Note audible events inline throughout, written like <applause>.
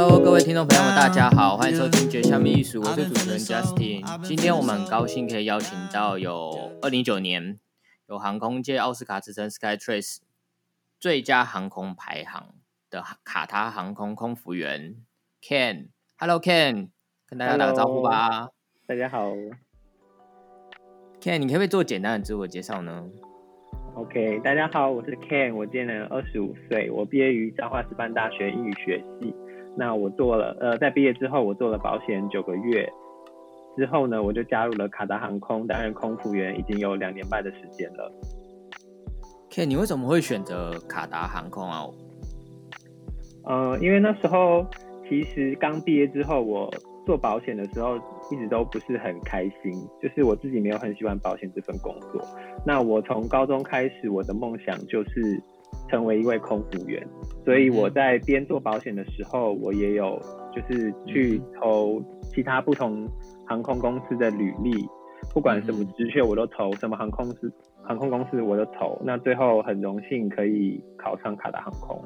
Hello，各位听众朋友们，大家好，欢迎收听《绝笑秘书》，我是主持人 Justin。今天我们很高兴可以邀请到有二零一九年有航空界奥斯卡之称 Skytrace 最佳航空排行的卡塔航空空服员 Ken。Hello Ken，跟大家打个招呼吧。大家好，Ken，你可不可以做简单的自我介绍呢？OK，大家好，我是 Ken，我今年二十五岁，我毕业于彰化师范大学英语学系。那我做了，呃，在毕业之后，我做了保险九个月，之后呢，我就加入了卡达航空，担任空服员，已经有两年半的时间了。K，你为什么会选择卡达航空啊？呃，因为那时候其实刚毕业之后，我做保险的时候一直都不是很开心，就是我自己没有很喜欢保险这份工作。那我从高中开始，我的梦想就是。成为一位空服员，所以我在边做保险的时候，我也有就是去投其他不同航空公司的履历，不管什么职缺我都投，什么航空司航空公司我都投。那最后很荣幸可以考上卡达航空。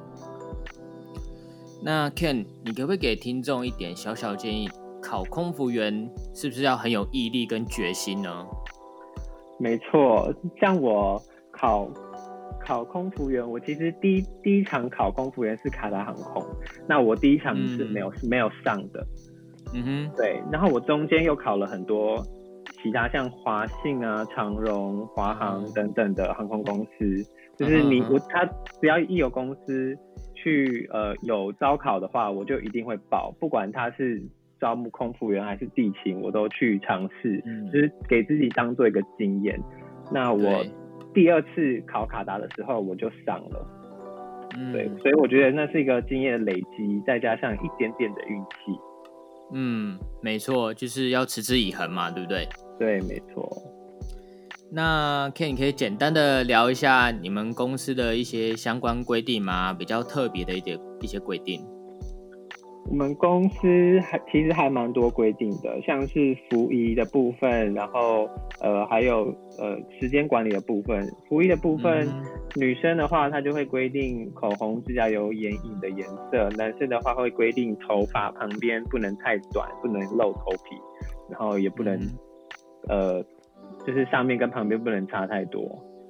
那 Ken，你可不可以给听众一点小小建议？考空服员是不是要很有毅力跟决心呢？没错，像我考。考空服员，我其实第一第一场考空服员是卡达航空，那我第一场是没有没有上的，嗯哼，对，然后我中间又考了很多其他像华信啊、长荣、华航等等的航空公司，就是你我他只要一有公司去呃有招考的话，我就一定会报，不管他是招募空服员还是地勤，我都去尝试，就是给自己当做一个经验。那我。第二次考卡达的时候，我就上了，对，所以我觉得那是一个经验的累积，再加上一点点的运气。嗯，没错，就是要持之以恒嘛，对不对？对，没错。那 Ken，你可以简单的聊一下你们公司的一些相关规定吗？比较特别的一点一些规定。我们公司还其实还蛮多规定的，像是服仪的部分，然后呃还有呃时间管理的部分。服仪的部分，女生的话，她就会规定口红、指甲油、眼影的颜色；男生的话会规定头发旁边不能太短，不能露头皮，然后也不能呃就是上面跟旁边不能差太多。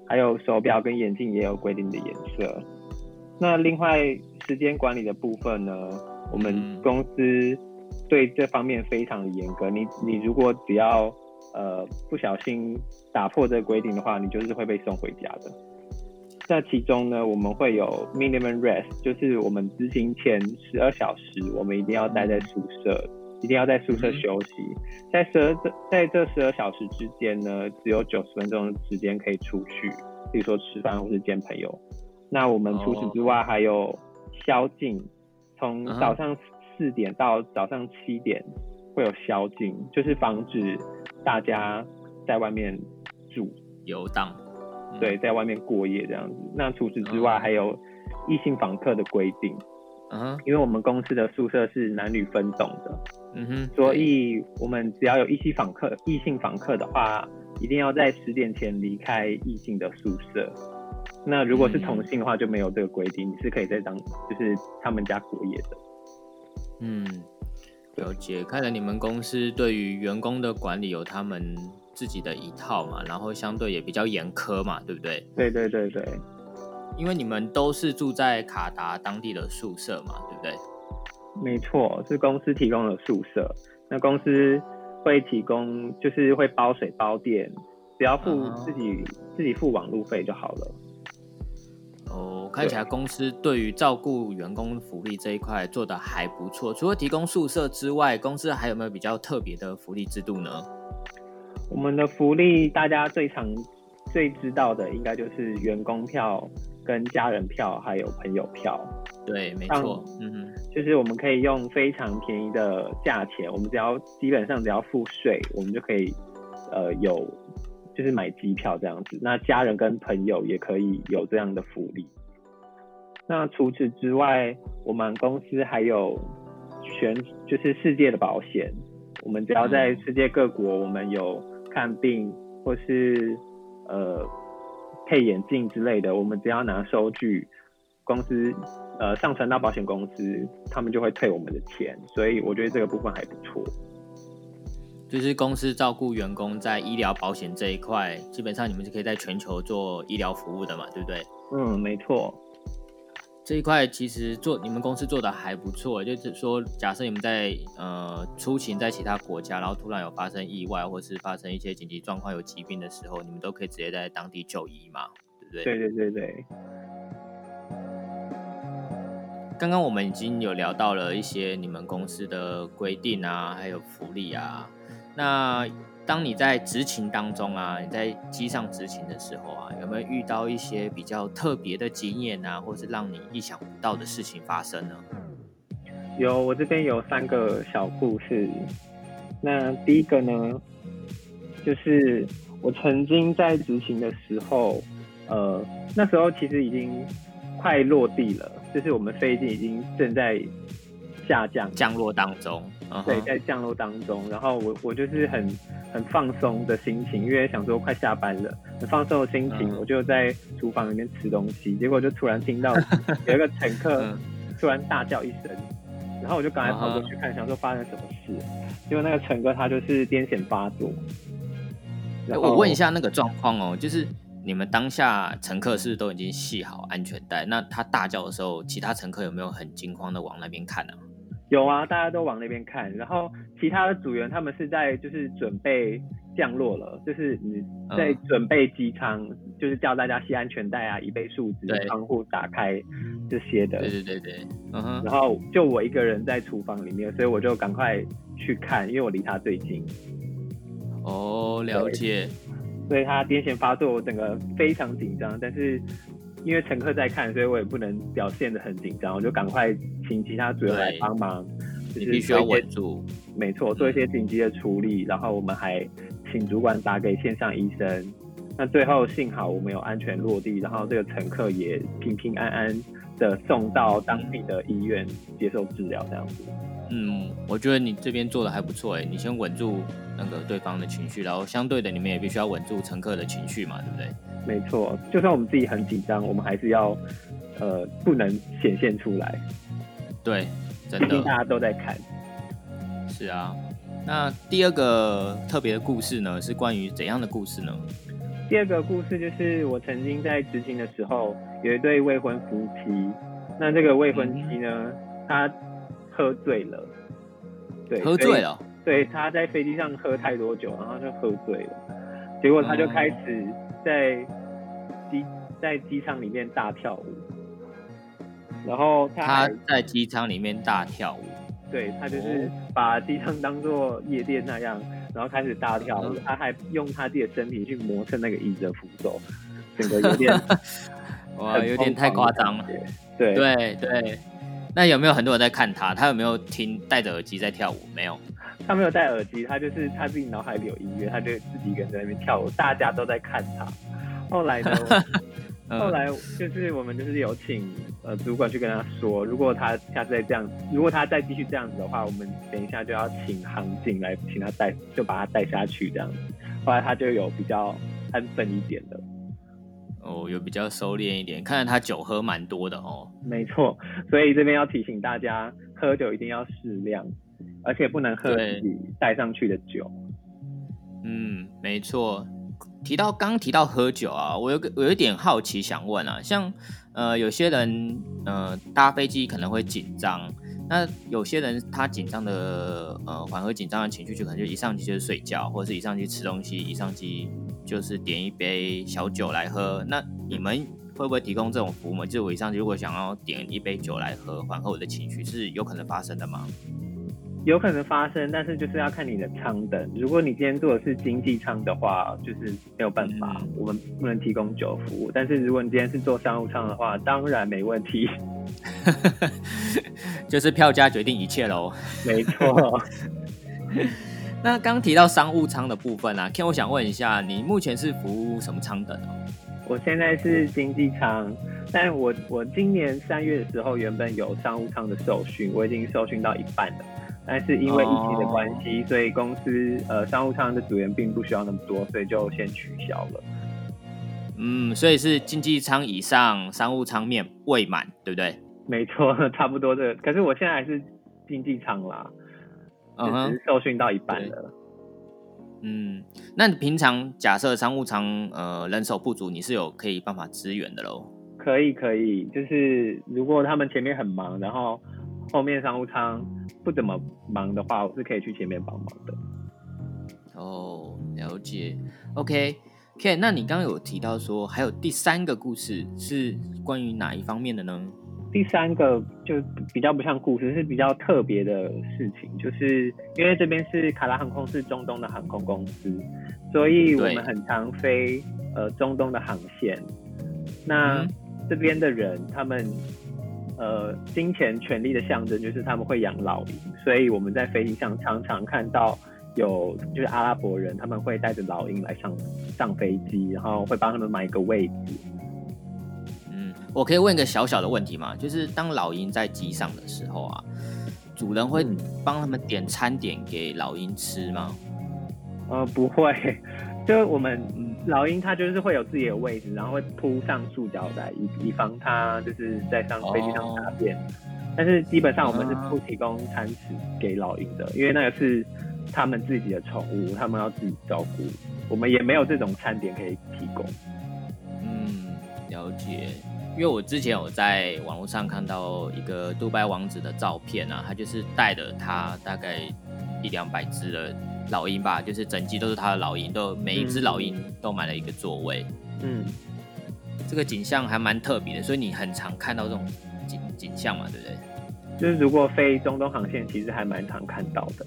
还有手表跟眼镜也有规定的颜色。那另外时间管理的部分呢？我们公司对这方面非常的严格。你你如果只要呃不小心打破这个规定的话，你就是会被送回家的。那其中呢，我们会有 minimum rest，就是我们执行前十二小时，我们一定要待在宿舍，一定要在宿舍休息。在十二这在这十二小时之间呢，只有九十分钟的时间可以出去，比如说吃饭或是见朋友。那我们除此之外还有宵禁。从早上四点到早上七点会有宵禁，就是防止大家在外面住。游荡，对，在外面过夜这样子。那除此之外，还有异性访客的规定，嗯，因为我们公司的宿舍是男女分栋的，嗯哼，所以我们只要有异性访客，异性访客的话，一定要在十点前离开异性的宿舍。那如果是同性的话，就没有这个规定，你是可以在当就是他们家过夜的。嗯，了解。看来你们公司对于员工的管理有他们自己的一套嘛，然后相对也比较严苛嘛，对不对？对对对对。因为你们都是住在卡达当地的宿舍嘛，对不对？没错，是公司提供的宿舍。那公司会提供，就是会包水包电，只要付自己自己付网路费就好了。哦，看起来公司对于照顾员工福利这一块做的还不错。除了提供宿舍之外，公司还有没有比较特别的福利制度呢？我们的福利大家最常、最知道的，应该就是员工票、跟家人票，还有朋友票。对，没错，嗯，就是我们可以用非常便宜的价钱，我们只要基本上只要付税，我们就可以呃有。就是买机票这样子，那家人跟朋友也可以有这样的福利。那除此之外，我们公司还有全就是世界的保险。我们只要在世界各国，我们有看病或是呃配眼镜之类的，我们只要拿收据，公司呃上传到保险公司，他们就会退我们的钱，所以我觉得这个部分还不错。就是公司照顾员工在医疗保险这一块，基本上你们是可以在全球做医疗服务的嘛，对不对？嗯，没错。这一块其实做你们公司做的还不错，就是说，假设你们在呃出行在其他国家，然后突然有发生意外，或是发生一些紧急状况、有疾病的时候，你们都可以直接在当地就医嘛，对不对？对对对对。刚刚我们已经有聊到了一些你们公司的规定啊，还有福利啊。那当你在执勤当中啊，你在机上执勤的时候啊，有没有遇到一些比较特别的经验啊，或是让你意想不到的事情发生呢？有，我这边有三个小故事。那第一个呢，就是我曾经在执勤的时候，呃，那时候其实已经快落地了，就是我们飞机已经正在下降降落当中。对，在降落当中，然后我我就是很很放松的心情，因为想说快下班了，很放松的心情，我就在厨房里面吃东西，结果就突然听到 <laughs> 有一个乘客突然大叫一声，然后我就赶快跑过去看，想说发生什么事，结果那个乘客他就是癫痫发作。我问一下那个状况哦，就是你们当下乘客是都已经系好安全带，那他大叫的时候，其他乘客有没有很惊慌的往那边看呢？有啊，大家都往那边看，然后其他的组员他们是在就是准备降落了，就是你在准备机舱，就是叫大家系安全带啊，椅背竖直，窗户打开这些的。对对对对，嗯哼。然后就我一个人在厨房里面，所以我就赶快去看，因为我离他最近。哦，了解。所以他癫痫发作，我整个非常紧张，但是。因为乘客在看，所以我也不能表现的很紧张，我就赶快请其他组员来帮忙，就是必须要稳住。没错，做一些紧急的处理，然后我们还请主管打给线上医生。那最后幸好我们有安全落地，然后这个乘客也平平安安的送到当地的医院接受治疗，这样子。嗯，我觉得你这边做的还不错哎，你先稳住那个对方的情绪，然后相对的你们也必须要稳住乘客的情绪嘛，对不对？没错，就算我们自己很紧张，我们还是要呃不能显现出来。对，真的，大家都在看。是啊，那第二个特别的故事呢，是关于怎样的故事呢？第二个故事就是我曾经在执行的时候，有一对未婚夫妻，那这个未婚妻呢，他。喝醉了，对，喝醉了，对，他在飞机上喝太多酒，然后就喝醉了，结果他就开始在机在机舱里面大跳舞，然后他在机舱里面大跳舞，对他就是把机舱当做夜店那样，然后开始大跳舞，他还用他自己的身体去磨蹭那个椅子的扶手，<laughs> 整个有点哇，有点太夸张了，对。对对。那有没有很多人在看他？他有没有听戴着耳机在跳舞？没有，他没有戴耳机，他就是他自己脑海里有音乐，他就自己一个人在那边跳舞，大家都在看他。后来呢？<laughs> 后来就是我们就是有请呃主管去跟他说，如果他下次再这样，如果他再继续这样子的话，我们等一下就要请航警来请他带，就把他带下去这样子。后来他就有比较安分一点的。哦，有比较收敛一点，看来他酒喝蛮多的哦。没错，所以这边要提醒大家，喝酒一定要适量，而且不能喝自己带上去的酒。嗯，没错。提到刚提到喝酒啊，我有个我有点好奇想问啊，像呃有些人呃搭飞机可能会紧张。那有些人他紧张的呃缓和紧张的情绪，就可能就一上机就是睡觉，或者是一上机吃东西，一上机就是点一杯小酒来喝。那你们会不会提供这种服务？就是我一上机如果想要点一杯酒来喝，缓和我的情绪，是有可能发生的吗？有可能发生，但是就是要看你的舱等。如果你今天坐的是经济舱的话，就是没有办法，我们不能提供酒服务。但是如果你今天是坐商务舱的话，当然没问题。<laughs> 就是票价决定一切喽。没错。<laughs> 那刚提到商务舱的部分啊，Ken，我想问一下，你目前是服务什么舱等哦？<laughs> 我现在是经济舱，但我我今年三月的时候原本有商务舱的受训，我已经受训到一半了。但是因为疫情的关系，所以公司呃商务舱的组员并不需要那么多，所以就先取消了。嗯，所以是经济舱以上，商务舱面未满，对不对？没错，差不多的。可是我现在还是经济舱啦，就是受训到一半了。嗯，那你平常假设商务舱呃人手不足，你是有可以办法支援的喽？可以可以，就是如果他们前面很忙，然后后面商务舱不怎么忙的话，我是可以去前面帮忙的。哦，了解。OK，Ken，那你刚刚有提到说还有第三个故事是关于哪一方面的呢？第三个就比较不像故事，是比较特别的事情，就是因为这边是卡拉航空是中东的航空公司，所以我们很常飞呃中东的航线。那这边的人，他们呃金钱权力的象征就是他们会养老鹰，所以我们在飞机上常常看到有就是阿拉伯人，他们会带着老鹰来上上飞机，然后会帮他们买一个位置。嗯我可以问一个小小的问题吗？就是当老鹰在机上的时候啊，主人会帮他们点餐点给老鹰吃吗？呃，不会，<laughs> 就我们老鹰它就是会有自己的位置，然后会铺上塑胶袋，以以防它就是在上飞机上大便。但是基本上我们是不提供餐食给老鹰的，因为那个是他们自己的宠物，他们要自己照顾。我们也没有这种餐点可以提供。嗯，了解。因为我之前有在网络上看到一个杜拜王子的照片啊，他就是带着他大概一两百只的老鹰吧，就是整机都是他的老鹰，都每一只老鹰都买了一个座位。嗯，这个景象还蛮特别的，所以你很常看到这种景景象嘛，对不对？就是如果飞中东航线，其实还蛮常看到的。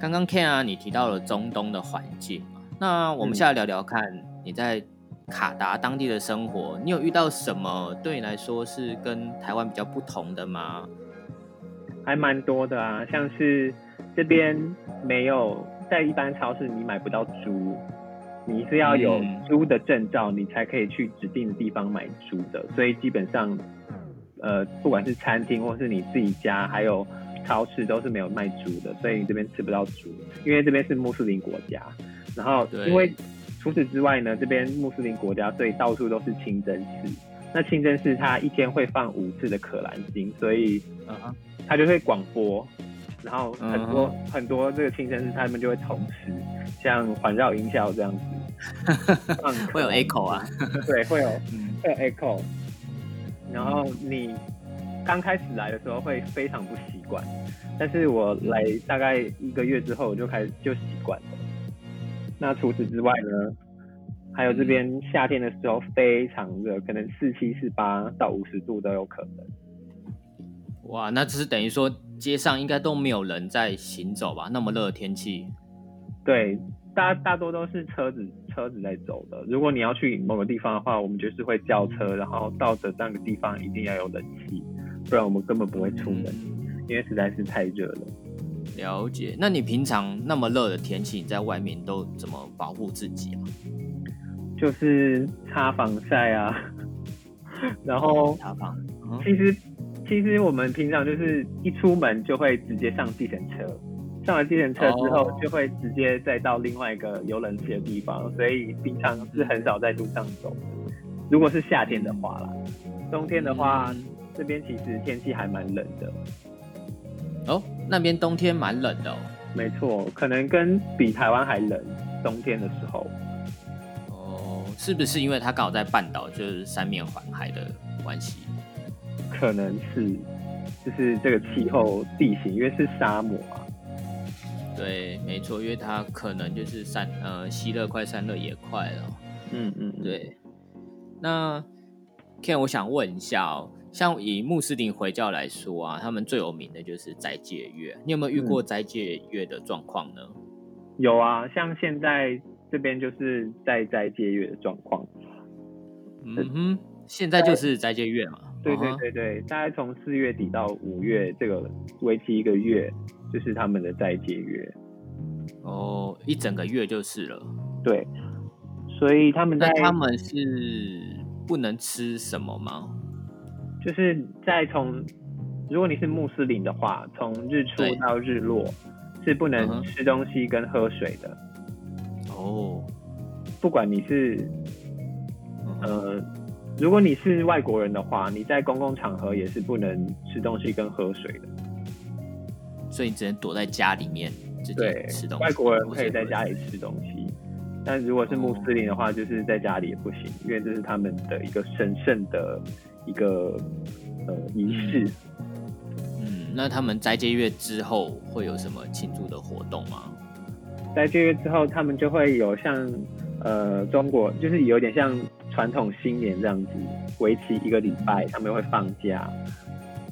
刚刚 Ken 啊，你提到了中东的环境嘛，那我们现在聊聊看你在。卡达当地的生活，你有遇到什么对你来说是跟台湾比较不同的吗？还蛮多的啊，像是这边没有在一般超市你买不到猪，你是要有猪的证照，你才可以去指定的地方买猪的。所以基本上，呃，不管是餐厅或是你自己家，还有超市都是没有卖猪的，所以你这边吃不到猪，因为这边是穆斯林国家。然后因为除此之外呢，这边穆斯林国家，所以到处都是清真寺。那清真寺它一天会放五次的可兰经，所以它就会广播，然后很多很多这个清真寺他们就会同时像环绕音效这样子，<laughs> 会有 echo 啊，对，会有 <laughs> 会有 echo。然后你刚开始来的时候会非常不习惯，但是我来大概一个月之后，我就开始就习惯了。那除此之外呢？还有这边夏天的时候非常热，可能四七四八到五十度都有可能。哇，那只是等于说街上应该都没有人在行走吧？那么热的天气。对，大大多都是车子车子在走的。如果你要去某个地方的话，我们就是会叫车，然后到的那个地方一定要有冷气，不然我们根本不会出门，因为实在是太热了。了解，那你平常那么热的天气，你在外面都怎么保护自己啊？就是擦防晒啊，然后擦防。其实其实我们平常就是一出门就会直接上计程车，上了计程车之后就会直接再到另外一个有冷气的地方，所以平常是很少在路上走。如果是夏天的话啦，冬天的话，这边其实天气还蛮冷的。哦，那边冬天蛮冷的哦。没错，可能跟比台湾还冷，冬天的时候。哦，是不是因为它刚好在半岛，就是三面环海的关系？可能是，就是这个气候地形，因为是沙漠啊。对，没错，因为它可能就是散呃，吸热快，散热也快了。嗯嗯，对。那 Ken，我想问一下哦。像以穆斯林回教来说啊，他们最有名的就是斋戒月。你有没有遇过斋戒月的状况呢？有啊，像现在这边就是在斋戒月的状况。嗯哼，现在就是斋戒月嘛。对对对对，大概从四月底到五月这个为期一个月，就是他们的斋戒月。哦，一整个月就是了。对，所以他们在他们是不能吃什么吗？就是在从，如果你是穆斯林的话，从日出到日落是不能吃东西跟喝水的。哦，不管你是呃如果你是外国人的话，你在公共场合也是不能吃东西跟喝水的。所以你只能躲在家里面直接吃东西。外国人可以在家里吃东西，但如果是穆斯林的话，就是在家里也不行，因为这是他们的一个神圣的一个呃仪式。嗯，那他们斋戒月之后会有什么庆祝的活动吗？斋戒月之后，他们就会有像呃中国，就是有点像传统新年这样子，为期一个礼拜，他们会放假。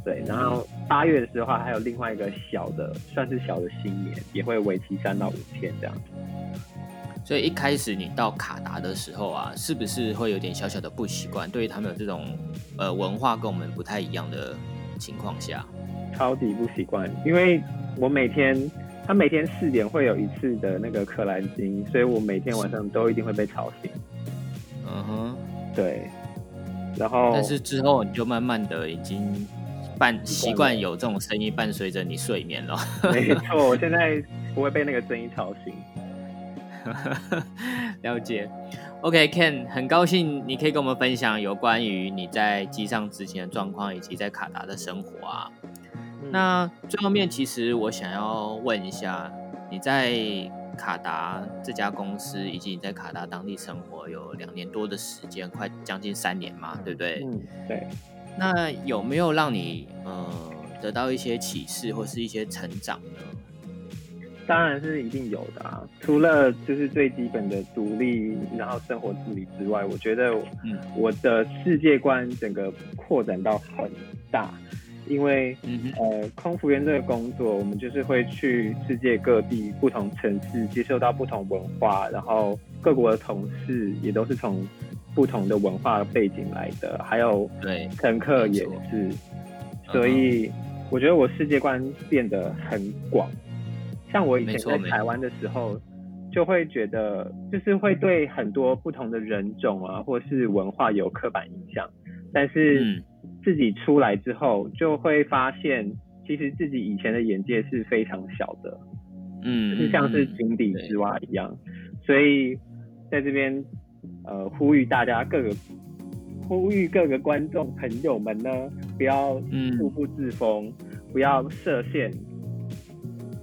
对，然后八月的时候还有另外一个小的，算是小的新年，也会为期三到五天这样。所以一开始你到卡达的时候啊，是不是会有点小小的不习惯？对于他们有这种呃文化跟我们不太一样的情况下，超级不习惯，因为我每天他每天四点会有一次的那个克兰经，所以我每天晚上都一定会被吵醒。嗯哼，对，然后但是之后你就慢慢的已经。伴习惯有这种声音伴随着你睡眠了。没错，我现在不会被那个声音吵醒。<laughs> 了解。OK，Ken，很高兴你可以跟我们分享有关于你在机上执勤的状况，以及在卡达的生活啊。那最后面，其实我想要问一下，你在卡达这家公司，以及你在卡达当地生活有两年多的时间，快将近三年嘛，对不对？嗯，对。那有没有让你呃得到一些启示或是一些成长呢？当然是一定有的啊！除了就是最基本的独立，然后生活自理之外，我觉得嗯我的世界观整个扩展到很大。因为呃，空服员这个工作，我们就是会去世界各地不同城市，接受到不同文化，然后各国的同事也都是从。不同的文化背景来的，还有对乘客也是，所以我觉得我世界观变得很广。像我以前在台湾的时候，就会觉得就是会对很多不同的人种啊，或是文化有刻板印象。但是自己出来之后，就会发现其实自己以前的眼界是非常小的，嗯，就像是井底之蛙一样。所以在这边。呃，呼吁大家各个，呼吁各个观众朋友们呢，不要固步自封，不要设限，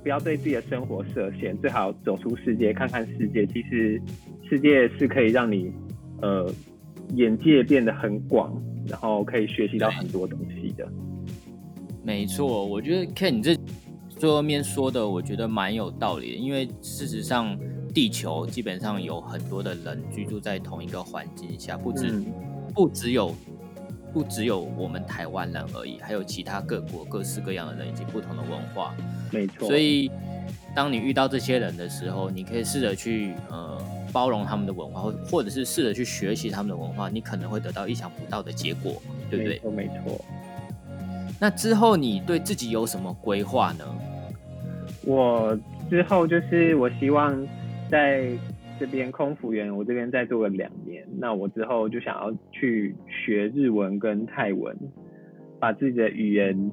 不要对自己的生活设限，最好走出世界，看看世界。其实世界是可以让你呃眼界变得很广，然后可以学习到很多东西的。没错，我觉得看你这最后面说的，我觉得蛮有道理的，因为事实上。地球基本上有很多的人居住在同一个环境下，不止不只有不只有我们台湾人而已，还有其他各国各式各样的人以及不同的文化。没错。所以，当你遇到这些人的时候，你可以试着去呃包容他们的文化，或或者是试着去学习他们的文化，你可能会得到意想不到的结果，对不对？没错。那之后你对自己有什么规划呢？我之后就是我希望。在这边空服员，我这边再做个两年，那我之后就想要去学日文跟泰文，把自己的语言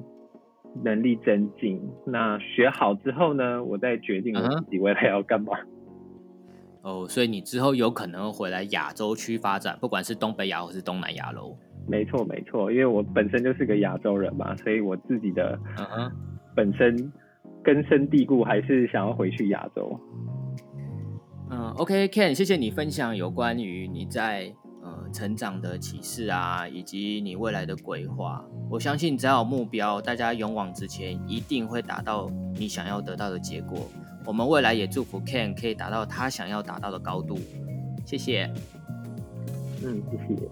能力增进。那学好之后呢，我再决定我自己未来要干嘛。哦，所以你之后有可能回来亚洲区发展，不管是东北亚或是东南亚喽。没错，没错，因为我本身就是个亚洲人嘛，所以我自己的本身根深蒂固，还是想要回去亚洲。嗯，OK，Ken，谢谢你分享有关于你在呃成长的启示啊，以及你未来的规划。我相信只要有目标，大家勇往直前，一定会达到你想要得到的结果。我们未来也祝福 Ken 可以达到他想要达到的高度。谢谢。嗯，谢谢。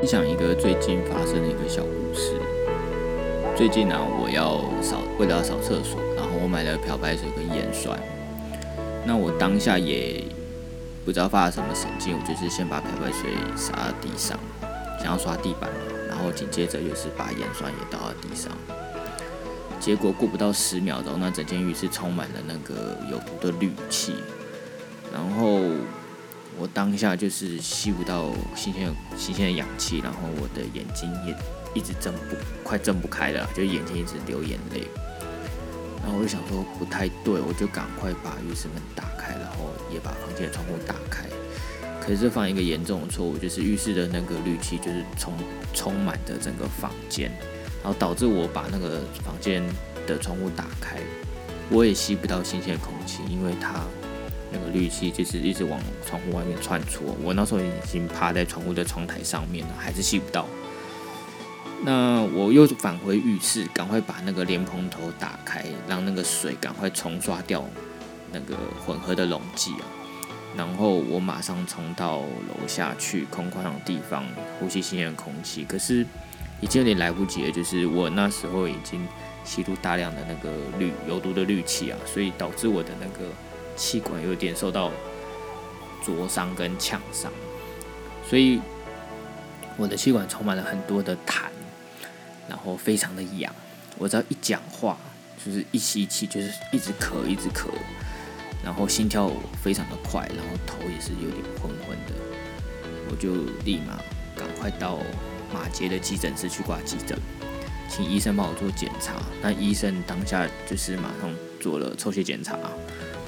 分享一个最近发生的一个小故事。最近呢，我要扫，为了要扫厕所，然后我买了漂白水跟盐酸。那我当下也不知道发了什么神经，我就是先把漂白水洒到地上，想要刷地板嘛，然后紧接着又是把盐酸也倒到地上。结果过不到十秒钟，那整间浴室充满了那个有毒的氯气。然后我当下就是吸不到新鲜新鲜的氧气，然后我的眼睛也一直睁不快睁不开了，就眼睛一直流眼泪。然后我就想说不太对，我就赶快把浴室门打开，然后也把房间的窗户打开。可是犯一个严重的错误，就是浴室的那个氯气就是充充满着整个房间，然后导致我把那个房间的窗户打开，我也吸不到新鲜空气，因为它那个氯气就是一直往窗户外面窜出。我那时候已经趴在窗户的窗台上面了，还是吸不到。那我又返回浴室，赶快把那个莲蓬头打开，让那个水赶快冲刷掉那个混合的溶剂啊。然后我马上冲到楼下去空旷的地方呼吸新鲜空气，可是已经有点来不及了，就是我那时候已经吸入大量的那个氯有毒的氯气啊，所以导致我的那个气管有点受到灼伤跟呛伤，所以我的气管充满了很多的痰。然后非常的痒，我只要一讲话，就是一吸气，就是一直咳，一直咳，然后心跳非常的快，然后头也是有点昏昏的，我就立马赶快到马杰的急诊室去挂急诊，请医生帮我做检查。那医生当下就是马上做了抽血检查，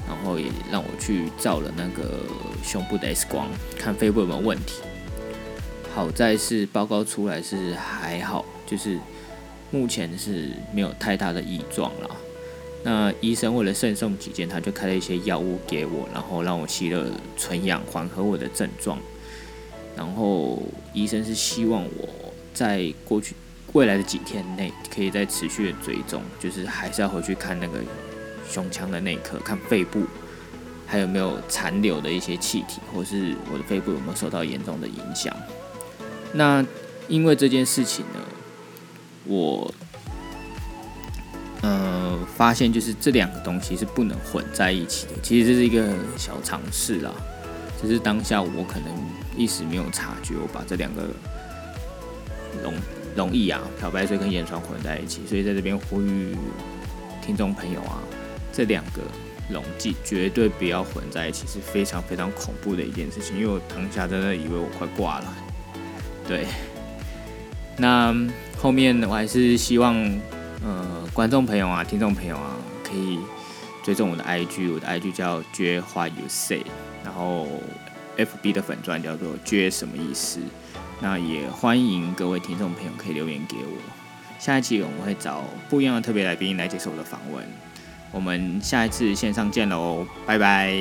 然后也让我去照了那个胸部的 X 光，看肺部有没有问题。好在是报告出来是还好，就是。目前是没有太大的异状了。那医生为了慎重起见，他就开了一些药物给我，然后让我吸了纯氧，缓和我的症状。然后医生是希望我在过去未来的几天内，可以再持续的追踪，就是还是要回去看那个胸腔的内科，看肺部还有没有残留的一些气体，或是我的肺部有没有受到严重的影响。那因为这件事情呢？我，呃，发现就是这两个东西是不能混在一起的。其实这是一个小尝试啦，只是当下我可能一时没有察觉，我把这两个容容易啊，漂白水跟盐酸混在一起。所以在这边呼吁听众朋友啊，这两个溶剂绝对不要混在一起，是非常非常恐怖的一件事情。因为我当下真的以为我快挂了，对，那。后面我还是希望，呃，观众朋友啊，听众朋友啊，可以追踪我的 IG，我的 IG 叫 j 话 you say 然后 FB 的粉钻叫做 j 什么意思？那也欢迎各位听众朋友可以留言给我。下一期我们会找不一样的特别来宾来接受我的访问。我们下一次线上见喽，拜拜。